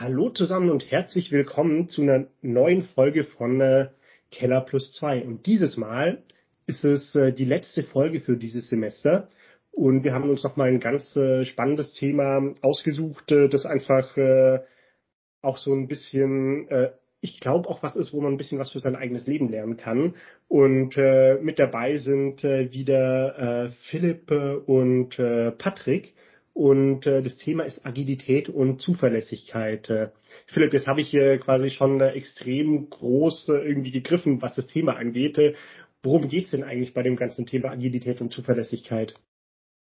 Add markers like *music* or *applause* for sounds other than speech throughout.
Hallo zusammen und herzlich willkommen zu einer neuen Folge von äh, Keller plus zwei. Und dieses Mal ist es äh, die letzte Folge für dieses Semester. Und wir haben uns nochmal ein ganz äh, spannendes Thema ausgesucht, äh, das einfach äh, auch so ein bisschen, äh, ich glaube auch was ist, wo man ein bisschen was für sein eigenes Leben lernen kann. Und mit dabei sind wieder Philipp und Patrick. Und äh, das Thema ist Agilität und Zuverlässigkeit. Äh, Philipp, jetzt habe ich hier quasi schon äh, extrem groß äh, irgendwie gegriffen, was das Thema angeht. Äh, worum geht's denn eigentlich bei dem ganzen Thema Agilität und Zuverlässigkeit?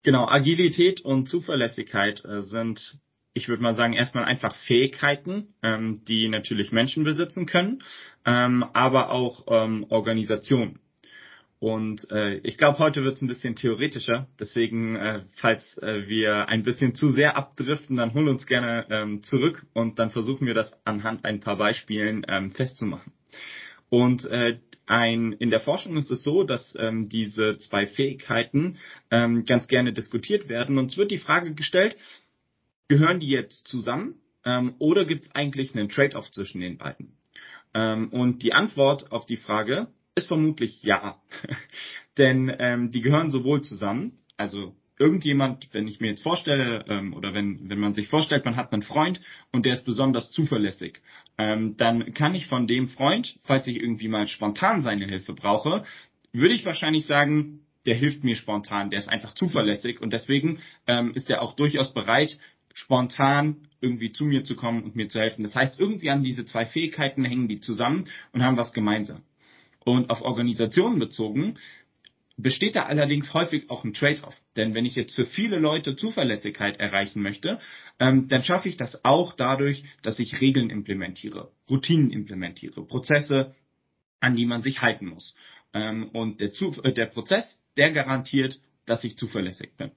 Genau, Agilität und Zuverlässigkeit äh, sind, ich würde mal sagen, erstmal einfach Fähigkeiten, ähm, die natürlich Menschen besitzen können, ähm, aber auch ähm, Organisationen. Und äh, ich glaube, heute wird es ein bisschen theoretischer. Deswegen, äh, falls äh, wir ein bisschen zu sehr abdriften, dann hol uns gerne ähm, zurück und dann versuchen wir das anhand ein paar Beispielen ähm, festzumachen. Und äh, ein, in der Forschung ist es so, dass ähm, diese zwei Fähigkeiten ähm, ganz gerne diskutiert werden. Und es wird die Frage gestellt, gehören die jetzt zusammen ähm, oder gibt es eigentlich einen Trade-off zwischen den beiden? Ähm, und die Antwort auf die Frage ist vermutlich ja. *laughs* Denn ähm, die gehören sowohl zusammen, also irgendjemand, wenn ich mir jetzt vorstelle, ähm, oder wenn, wenn man sich vorstellt, man hat einen Freund und der ist besonders zuverlässig, ähm, dann kann ich von dem Freund, falls ich irgendwie mal spontan seine Hilfe brauche, würde ich wahrscheinlich sagen, der hilft mir spontan, der ist einfach zuverlässig und deswegen ähm, ist er auch durchaus bereit, spontan irgendwie zu mir zu kommen und mir zu helfen. Das heißt, irgendwie an diese zwei Fähigkeiten hängen die zusammen und haben was gemeinsam. Und auf Organisationen bezogen besteht da allerdings häufig auch ein Trade-off. Denn wenn ich jetzt für viele Leute Zuverlässigkeit erreichen möchte, ähm, dann schaffe ich das auch dadurch, dass ich Regeln implementiere, Routinen implementiere, Prozesse, an die man sich halten muss. Ähm, und der, Zu äh, der Prozess, der garantiert, dass ich zuverlässig bin.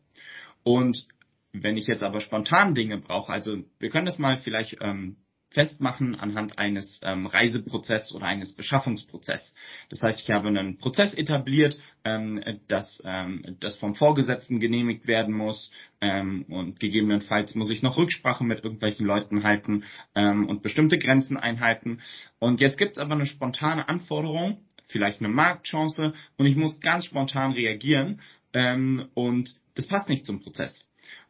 Und wenn ich jetzt aber spontan Dinge brauche, also wir können das mal vielleicht ähm, festmachen anhand eines ähm, Reiseprozesses oder eines Beschaffungsprozesses. Das heißt, ich habe einen Prozess etabliert, ähm, das, ähm, das vom Vorgesetzten genehmigt werden muss ähm, und gegebenenfalls muss ich noch Rücksprache mit irgendwelchen Leuten halten ähm, und bestimmte Grenzen einhalten. Und jetzt gibt es aber eine spontane Anforderung, vielleicht eine Marktchance und ich muss ganz spontan reagieren ähm, und das passt nicht zum Prozess.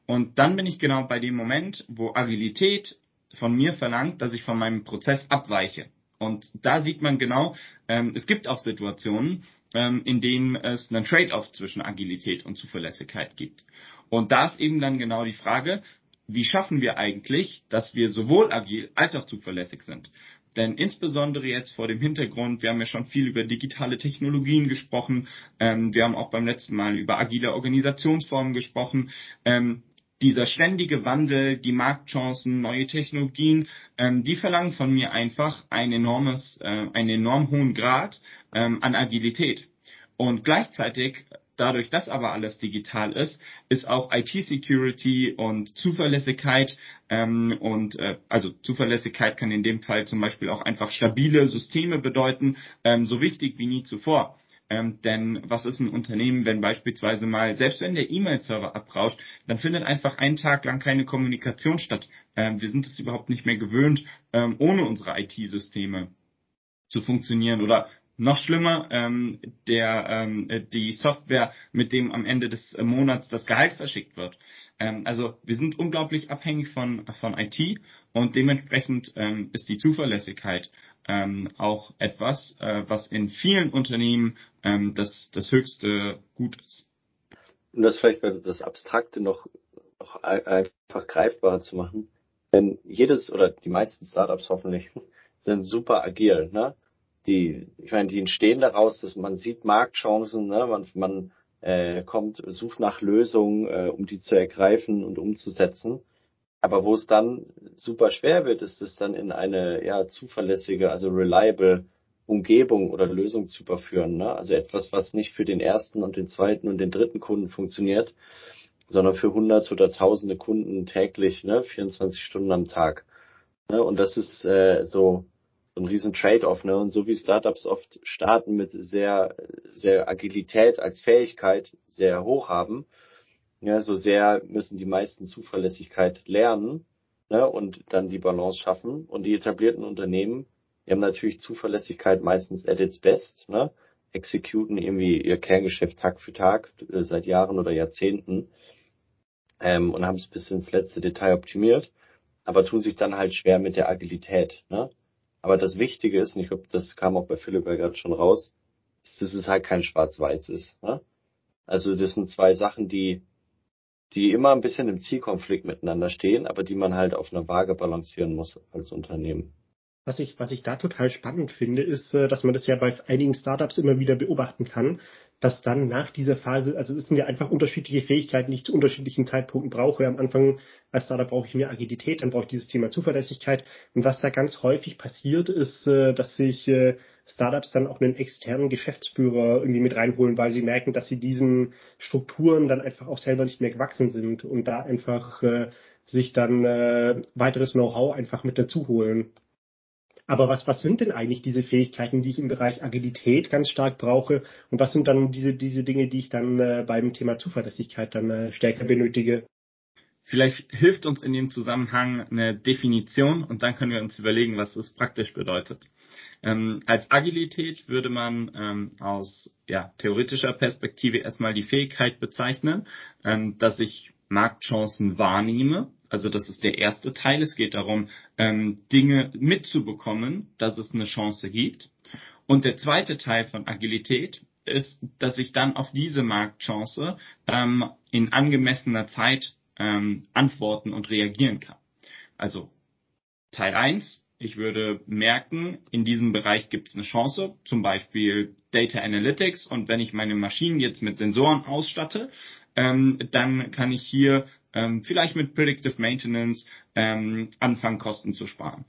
Und dann bin ich genau bei dem Moment, wo Agilität von mir verlangt, dass ich von meinem Prozess abweiche. Und da sieht man genau, ähm, es gibt auch Situationen, ähm, in denen es einen Trade-off zwischen Agilität und Zuverlässigkeit gibt. Und da ist eben dann genau die Frage, wie schaffen wir eigentlich, dass wir sowohl agil als auch zuverlässig sind? Denn insbesondere jetzt vor dem Hintergrund, wir haben ja schon viel über digitale Technologien gesprochen, ähm, wir haben auch beim letzten Mal über agile Organisationsformen gesprochen. Ähm, dieser ständige Wandel, die Marktchancen, neue Technologien, ähm, die verlangen von mir einfach ein enormes, äh, einen enorm hohen Grad ähm, an Agilität. Und gleichzeitig, dadurch, dass aber alles digital ist, ist auch IT-Security und Zuverlässigkeit ähm, und äh, also Zuverlässigkeit kann in dem Fall zum Beispiel auch einfach stabile Systeme bedeuten, ähm, so wichtig wie nie zuvor. Ähm, denn was ist ein Unternehmen, wenn beispielsweise mal, selbst wenn der E-Mail-Server abrauscht, dann findet einfach einen Tag lang keine Kommunikation statt. Ähm, wir sind es überhaupt nicht mehr gewöhnt, ähm, ohne unsere IT-Systeme zu funktionieren. Oder noch schlimmer, ähm, der, ähm, die Software, mit dem am Ende des Monats das Gehalt verschickt wird. Ähm, also wir sind unglaublich abhängig von, von IT und dementsprechend ähm, ist die Zuverlässigkeit ähm, auch etwas, äh, was in vielen Unternehmen ähm, das, das höchste Gut ist. Um das vielleicht das Abstrakte noch, noch einfach greifbarer zu machen, denn jedes oder die meisten Startups hoffentlich *laughs* sind super agil, ne? Die, ich meine, die entstehen daraus, dass man sieht Marktchancen, ne? man, man äh, kommt, sucht nach Lösungen, äh, um die zu ergreifen und umzusetzen. Aber wo es dann super schwer wird, ist es dann in eine ja zuverlässige, also reliable Umgebung oder Lösung zu überführen. Ne? Also etwas, was nicht für den ersten und den zweiten und den dritten Kunden funktioniert, sondern für hunderte oder tausende Kunden täglich, ne? 24 Stunden am Tag. Ne? Und das ist äh, so, so ein riesen Trade-off. Ne? Und so wie Startups oft starten mit sehr, sehr Agilität als Fähigkeit sehr hoch haben, ja, so sehr müssen die meisten Zuverlässigkeit lernen, ne, und dann die Balance schaffen. Und die etablierten Unternehmen, die haben natürlich Zuverlässigkeit meistens at its best, ne, exekuten irgendwie ihr Kerngeschäft Tag für Tag äh, seit Jahren oder Jahrzehnten ähm, und haben es bis ins letzte Detail optimiert, aber tun sich dann halt schwer mit der Agilität. Ne? Aber das Wichtige ist, und ich glaube, das kam auch bei Philipp ja gerade schon raus, ist, dass es halt kein Schwarz-Weiß ist. Ne? Also das sind zwei Sachen, die die immer ein bisschen im Zielkonflikt miteinander stehen, aber die man halt auf einer Waage balancieren muss als Unternehmen. Was ich, was ich da total spannend finde, ist, äh, dass man das ja bei einigen Startups immer wieder beobachten kann, dass dann nach dieser Phase, also es sind ja einfach unterschiedliche Fähigkeiten, die ich zu unterschiedlichen Zeitpunkten brauche. Am Anfang als Startup brauche ich mehr Agilität, dann brauche ich dieses Thema Zuverlässigkeit. Und was da ganz häufig passiert, ist, äh, dass sich äh, Startups dann auch einen externen Geschäftsführer irgendwie mit reinholen, weil sie merken, dass sie diesen Strukturen dann einfach auch selber nicht mehr gewachsen sind und da einfach sich dann weiteres Know-how einfach mit dazu holen. Aber was, was sind denn eigentlich diese Fähigkeiten, die ich im Bereich Agilität ganz stark brauche? Und was sind dann diese, diese Dinge, die ich dann äh, beim Thema Zuverlässigkeit dann äh, stärker benötige? Vielleicht hilft uns in dem Zusammenhang eine Definition und dann können wir uns überlegen, was es praktisch bedeutet. Ähm, als Agilität würde man ähm, aus ja, theoretischer Perspektive erstmal die Fähigkeit bezeichnen, ähm, dass ich Marktchancen wahrnehme also das ist der erste Teil. Es geht darum, ähm, Dinge mitzubekommen, dass es eine Chance gibt. Und der zweite Teil von Agilität ist, dass ich dann auf diese Marktchance ähm, in angemessener Zeit ähm, antworten und reagieren kann. Also Teil 1, ich würde merken, in diesem Bereich gibt es eine Chance, zum Beispiel Data Analytics. Und wenn ich meine Maschinen jetzt mit Sensoren ausstatte, ähm, dann kann ich hier ähm, vielleicht mit Predictive Maintenance ähm, anfangen, Kosten zu sparen.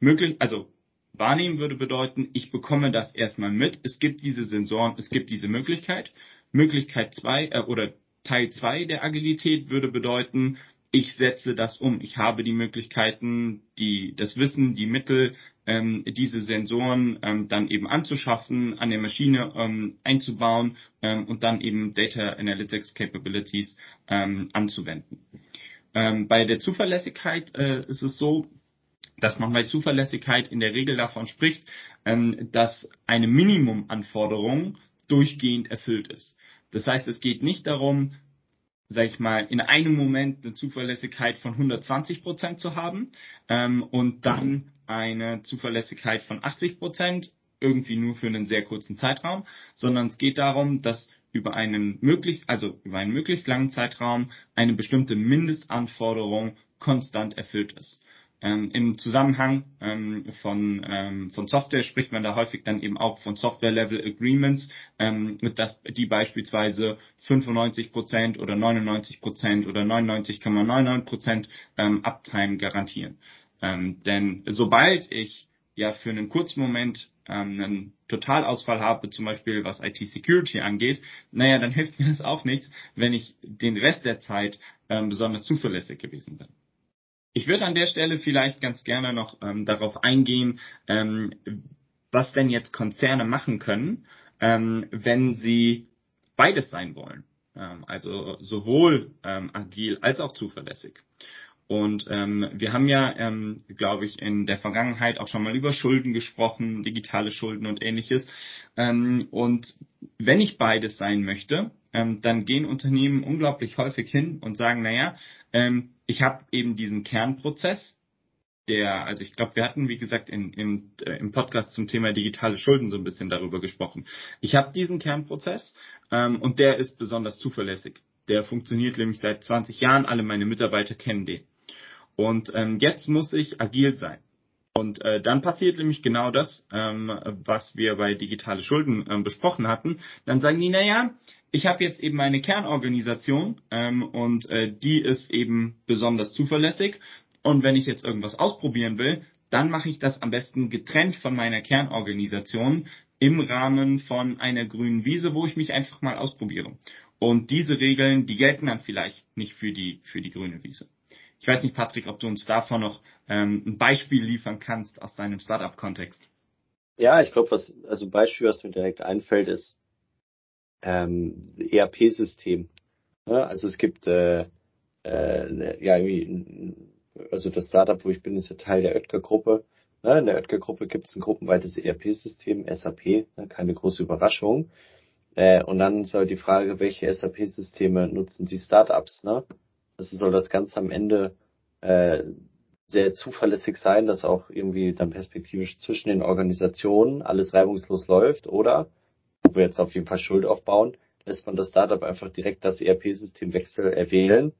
Möglich, also wahrnehmen würde bedeuten, ich bekomme das erstmal mit. Es gibt diese Sensoren, es gibt diese Möglichkeit. Möglichkeit zwei äh, oder Teil zwei der Agilität würde bedeuten, ich setze das um. Ich habe die Möglichkeiten, die, das Wissen, die Mittel, ähm, diese Sensoren ähm, dann eben anzuschaffen, an der Maschine ähm, einzubauen ähm, und dann eben Data Analytics Capabilities ähm, anzuwenden. Ähm, bei der Zuverlässigkeit äh, ist es so, dass man bei Zuverlässigkeit in der Regel davon spricht, ähm, dass eine Minimumanforderung durchgehend erfüllt ist. Das heißt, es geht nicht darum, sag ich mal, in einem Moment eine Zuverlässigkeit von 120 Prozent zu haben ähm, und dann eine Zuverlässigkeit von 80 Prozent, irgendwie nur für einen sehr kurzen Zeitraum, sondern es geht darum, dass über einen möglichst, also über einen möglichst langen Zeitraum eine bestimmte Mindestanforderung konstant erfüllt ist. Ähm, Im Zusammenhang ähm, von, ähm, von Software spricht man da häufig dann eben auch von Software-Level Agreements, ähm, dass die beispielsweise 95 Prozent oder 99 Prozent oder 99,99 Prozent ähm, Uptime garantieren. Ähm, denn sobald ich ja für einen kurzen Moment ähm, einen Totalausfall habe, zum Beispiel was IT-Security angeht, naja, dann hilft mir das auch nichts, wenn ich den Rest der Zeit ähm, besonders zuverlässig gewesen bin. Ich würde an der Stelle vielleicht ganz gerne noch ähm, darauf eingehen, ähm, was denn jetzt Konzerne machen können, ähm, wenn sie beides sein wollen. Ähm, also sowohl ähm, agil als auch zuverlässig. Und ähm, wir haben ja, ähm, glaube ich, in der Vergangenheit auch schon mal über Schulden gesprochen, digitale Schulden und ähnliches. Ähm, und wenn ich beides sein möchte, ähm, dann gehen Unternehmen unglaublich häufig hin und sagen, naja, ähm, ich habe eben diesen Kernprozess, der, also ich glaube, wir hatten, wie gesagt, in, in, äh, im Podcast zum Thema digitale Schulden so ein bisschen darüber gesprochen. Ich habe diesen Kernprozess ähm, und der ist besonders zuverlässig. Der funktioniert nämlich seit 20 Jahren, alle meine Mitarbeiter kennen den. Und ähm, jetzt muss ich agil sein. Und äh, dann passiert nämlich genau das, ähm, was wir bei digitale Schulden ähm, besprochen hatten. Dann sagen die, naja, ich habe jetzt eben meine Kernorganisation ähm, und äh, die ist eben besonders zuverlässig. Und wenn ich jetzt irgendwas ausprobieren will, dann mache ich das am besten getrennt von meiner Kernorganisation im Rahmen von einer grünen Wiese, wo ich mich einfach mal ausprobiere. Und diese Regeln, die gelten dann vielleicht nicht für die, für die grüne Wiese. Ich weiß nicht, Patrick, ob du uns davon noch ähm, ein Beispiel liefern kannst aus deinem Startup-Kontext. Ja, ich glaube, was, also ein Beispiel, was mir direkt einfällt, ist ähm, ERP-System. Ja, also es gibt äh, äh, ja, irgendwie also das Startup, wo ich bin, ist ja Teil der Oetker-Gruppe. Ne, in der Oetker-Gruppe gibt es ein gruppenweites ERP-System, SAP, ne, keine große Überraschung. Äh, und dann ist aber die Frage, welche SAP-Systeme nutzen die Startups? Ne? Also soll das Ganze am Ende äh, sehr zuverlässig sein, dass auch irgendwie dann perspektivisch zwischen den Organisationen alles reibungslos läuft oder, wo wir jetzt auf jeden Fall Schuld aufbauen, lässt man das Startup einfach direkt das ERP-Systemwechsel erwählen,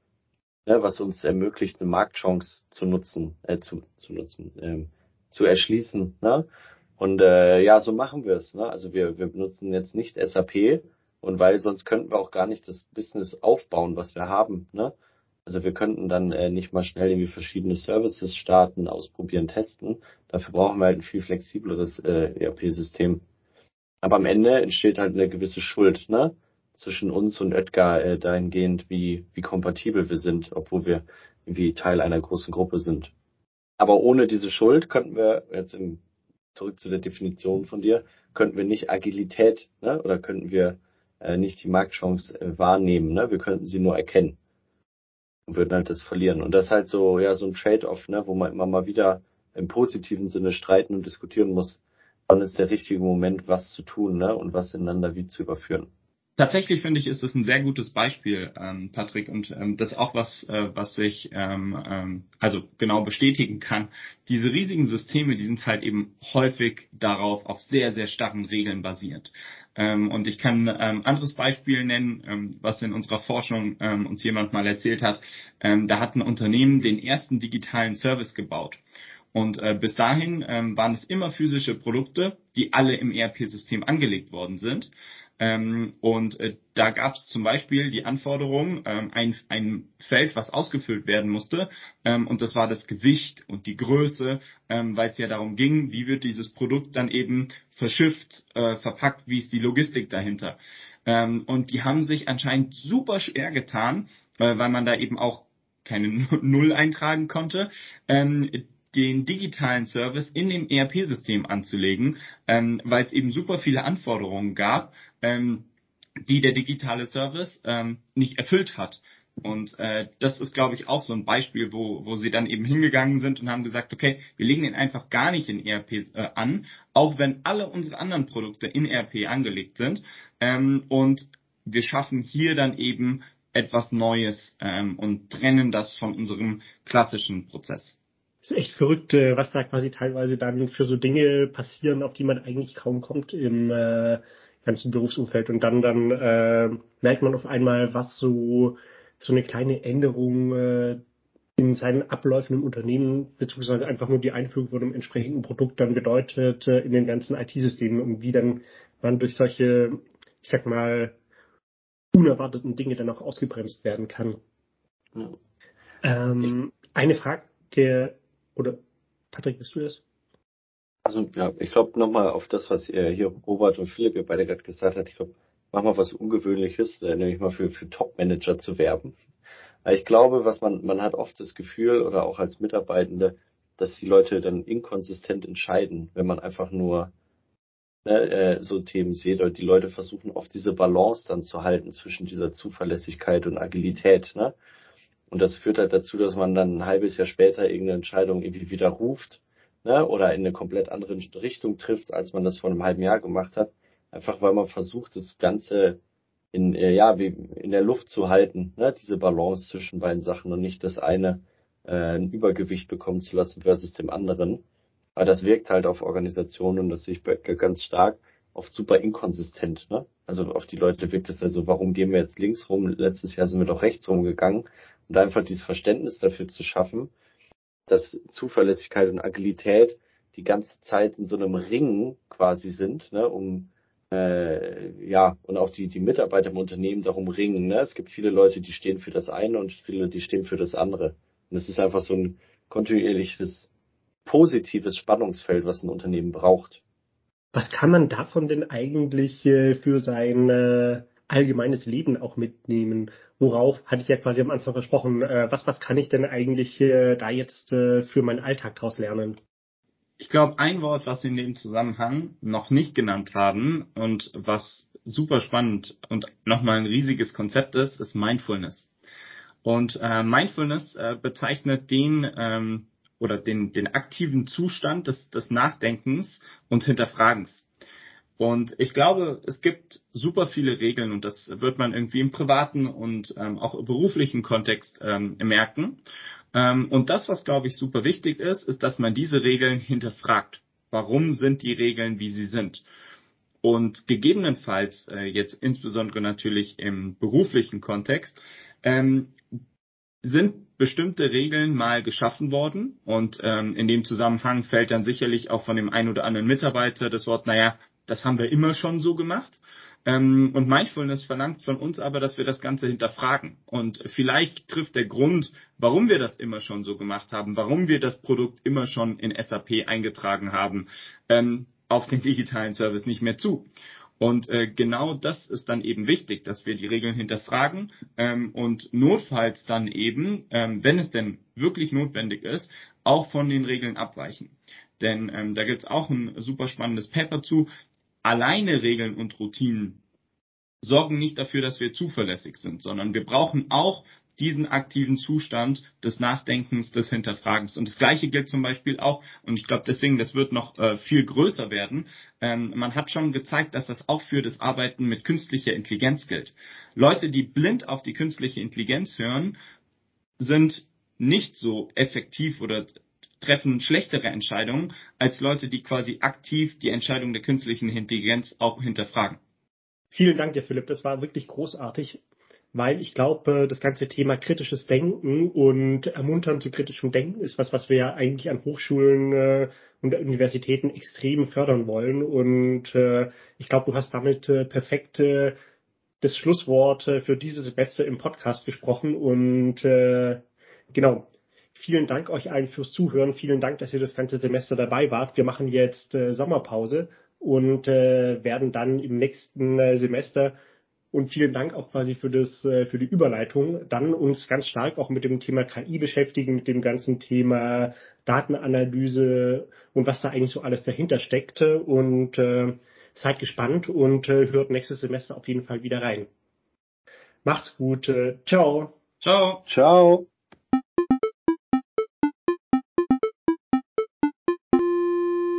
ne, was uns ermöglicht, eine Marktchance zu nutzen, äh, zu, zu nutzen, ähm, zu erschließen. Ne? Und äh, ja, so machen wir es. Ne? Also wir, wir benutzen jetzt nicht SAP und weil sonst könnten wir auch gar nicht das Business aufbauen, was wir haben. Ne? Also wir könnten dann äh, nicht mal schnell irgendwie verschiedene Services starten, ausprobieren, testen. Dafür brauchen wir halt ein viel flexibleres äh, ERP-System. Aber am Ende entsteht halt eine gewisse Schuld, ne? Zwischen uns und Edgar äh, dahingehend, wie, wie kompatibel wir sind, obwohl wir irgendwie Teil einer großen Gruppe sind. Aber ohne diese Schuld könnten wir, jetzt im, zurück zu der Definition von dir, könnten wir nicht Agilität, ne? Oder könnten wir äh, nicht die Marktchance äh, wahrnehmen, ne? Wir könnten sie nur erkennen und würden halt das verlieren. Und das ist halt so, ja, so ein Trade-off, ne, wo man immer mal wieder im positiven Sinne streiten und diskutieren muss, wann ist der richtige Moment, was zu tun, ne, und was ineinander wie zu überführen. Tatsächlich finde ich, ist das ein sehr gutes Beispiel, ähm, Patrick, und ähm, das auch was, äh, was sich ähm, ähm, also genau bestätigen kann. Diese riesigen Systeme, die sind halt eben häufig darauf auf sehr, sehr starren Regeln basiert. Ähm, und ich kann ähm, anderes Beispiel nennen, ähm, was in unserer Forschung ähm, uns jemand mal erzählt hat. Ähm, da hat ein Unternehmen den ersten digitalen Service gebaut. Und äh, bis dahin ähm, waren es immer physische Produkte, die alle im ERP-System angelegt worden sind. Ähm, und äh, da gab es zum Beispiel die Anforderung, ähm, ein, ein Feld, was ausgefüllt werden musste, ähm, und das war das Gewicht und die Größe, ähm, weil es ja darum ging, wie wird dieses Produkt dann eben verschifft, äh, verpackt, wie ist die Logistik dahinter. Ähm, und die haben sich anscheinend super schwer getan, äh, weil man da eben auch keine *laughs* Null eintragen konnte, ähm, den digitalen Service in dem ERP-System anzulegen, ähm, weil es eben super viele Anforderungen gab, ähm, die der digitale Service ähm, nicht erfüllt hat. Und äh, das ist, glaube ich, auch so ein Beispiel, wo, wo sie dann eben hingegangen sind und haben gesagt, okay, wir legen den einfach gar nicht in ERP äh, an, auch wenn alle unsere anderen Produkte in ERP angelegt sind. Ähm, und wir schaffen hier dann eben etwas Neues ähm, und trennen das von unserem klassischen Prozess ist echt verrückt, äh, was da quasi teilweise dann für so Dinge passieren, auf die man eigentlich kaum kommt im äh, ganzen Berufsumfeld. Und dann, dann äh, merkt man auf einmal, was so, so eine kleine Änderung äh, in seinen Abläufen im Unternehmen, beziehungsweise einfach nur die Einführung von einem entsprechenden Produkt dann bedeutet äh, in den ganzen IT-Systemen und wie dann man durch solche, ich sag mal, unerwarteten Dinge dann auch ausgebremst werden kann. Ja. Ähm, eine Frage, oder Patrick, bist du das? Also ja, ich glaube nochmal auf das, was ihr hier Robert und Philipp ihr beide gerade gesagt habt. Ich glaube, mach mal was Ungewöhnliches, äh, nämlich mal für, für Top-Manager zu werben. Ich glaube, was man, man hat oft das Gefühl oder auch als Mitarbeitende, dass die Leute dann inkonsistent entscheiden, wenn man einfach nur ne, äh, so Themen sieht. Oder die Leute versuchen oft diese Balance dann zu halten zwischen dieser Zuverlässigkeit und Agilität. Ne? Und das führt halt dazu, dass man dann ein halbes Jahr später irgendeine Entscheidung irgendwie widerruft ne, oder in eine komplett andere Richtung trifft, als man das vor einem halben Jahr gemacht hat. Einfach weil man versucht, das Ganze in, äh, ja, wie in der Luft zu halten, ne, diese Balance zwischen beiden Sachen und nicht das eine äh, ein Übergewicht bekommen zu lassen versus dem anderen. Aber das wirkt halt auf Organisationen und das sehe ich ganz stark oft super inkonsistent. Ne? Also auf die Leute wirkt es also, warum gehen wir jetzt links rum? Letztes Jahr sind wir doch rechts rumgegangen und einfach dieses Verständnis dafür zu schaffen, dass Zuverlässigkeit und Agilität die ganze Zeit in so einem Ringen quasi sind, ne, um äh, ja, und auch die, die Mitarbeiter im Unternehmen darum ringen. Ne? Es gibt viele Leute, die stehen für das eine und viele, die stehen für das andere. Und es ist einfach so ein kontinuierliches, positives Spannungsfeld, was ein Unternehmen braucht. Was kann man davon denn eigentlich äh, für sein äh, allgemeines Leben auch mitnehmen. Worauf hatte ich ja quasi am Anfang versprochen, äh, was, was kann ich denn eigentlich äh, da jetzt äh, für meinen Alltag draus lernen? Ich glaube, ein Wort, was Sie in dem Zusammenhang noch nicht genannt haben und was super spannend und nochmal ein riesiges Konzept ist, ist Mindfulness. Und äh, Mindfulness äh, bezeichnet den ähm, oder den, den aktiven Zustand des, des Nachdenkens und Hinterfragens. Und ich glaube, es gibt super viele Regeln und das wird man irgendwie im privaten und ähm, auch beruflichen Kontext ähm, merken. Ähm, und das, was glaube ich super wichtig ist, ist, dass man diese Regeln hinterfragt. Warum sind die Regeln, wie sie sind? Und gegebenenfalls, äh, jetzt insbesondere natürlich im beruflichen Kontext, ähm, sind bestimmte Regeln mal geschaffen worden und ähm, in dem Zusammenhang fällt dann sicherlich auch von dem einen oder anderen Mitarbeiter das Wort, naja, das haben wir immer schon so gemacht. Ähm, und Mindfulness verlangt von uns aber, dass wir das Ganze hinterfragen. Und vielleicht trifft der Grund, warum wir das immer schon so gemacht haben, warum wir das Produkt immer schon in SAP eingetragen haben, ähm, auf den digitalen Service nicht mehr zu. Und äh, genau das ist dann eben wichtig, dass wir die Regeln hinterfragen ähm, und notfalls dann eben, ähm, wenn es denn wirklich notwendig ist, auch von den Regeln abweichen. Denn ähm, da gibt es auch ein super spannendes Paper zu. Alleine Regeln und Routinen sorgen nicht dafür, dass wir zuverlässig sind, sondern wir brauchen auch diesen aktiven Zustand des Nachdenkens, des Hinterfragens. Und das Gleiche gilt zum Beispiel auch, und ich glaube deswegen, das wird noch äh, viel größer werden, ähm, man hat schon gezeigt, dass das auch für das Arbeiten mit künstlicher Intelligenz gilt. Leute, die blind auf die künstliche Intelligenz hören, sind nicht so effektiv oder treffen schlechtere Entscheidungen als Leute, die quasi aktiv die Entscheidung der künstlichen Intelligenz auch hinterfragen. Vielen Dank dir, Philipp. Das war wirklich großartig weil ich glaube, das ganze Thema kritisches Denken und Ermuntern zu kritischem Denken ist was, was wir ja eigentlich an Hochschulen äh, und Universitäten extrem fördern wollen. Und äh, ich glaube, du hast damit äh, perfekt äh, das Schlusswort äh, für dieses Semester im Podcast gesprochen. Und äh, genau, vielen Dank euch allen fürs Zuhören. Vielen Dank, dass ihr das ganze Semester dabei wart. Wir machen jetzt äh, Sommerpause und äh, werden dann im nächsten äh, Semester und vielen Dank auch quasi für das, äh, für die Überleitung. Dann uns ganz stark auch mit dem Thema KI beschäftigen, mit dem ganzen Thema Datenanalyse und was da eigentlich so alles dahinter steckte. Und äh, seid gespannt und äh, hört nächstes Semester auf jeden Fall wieder rein. Macht's gut. Äh, ciao. Ciao. Ciao.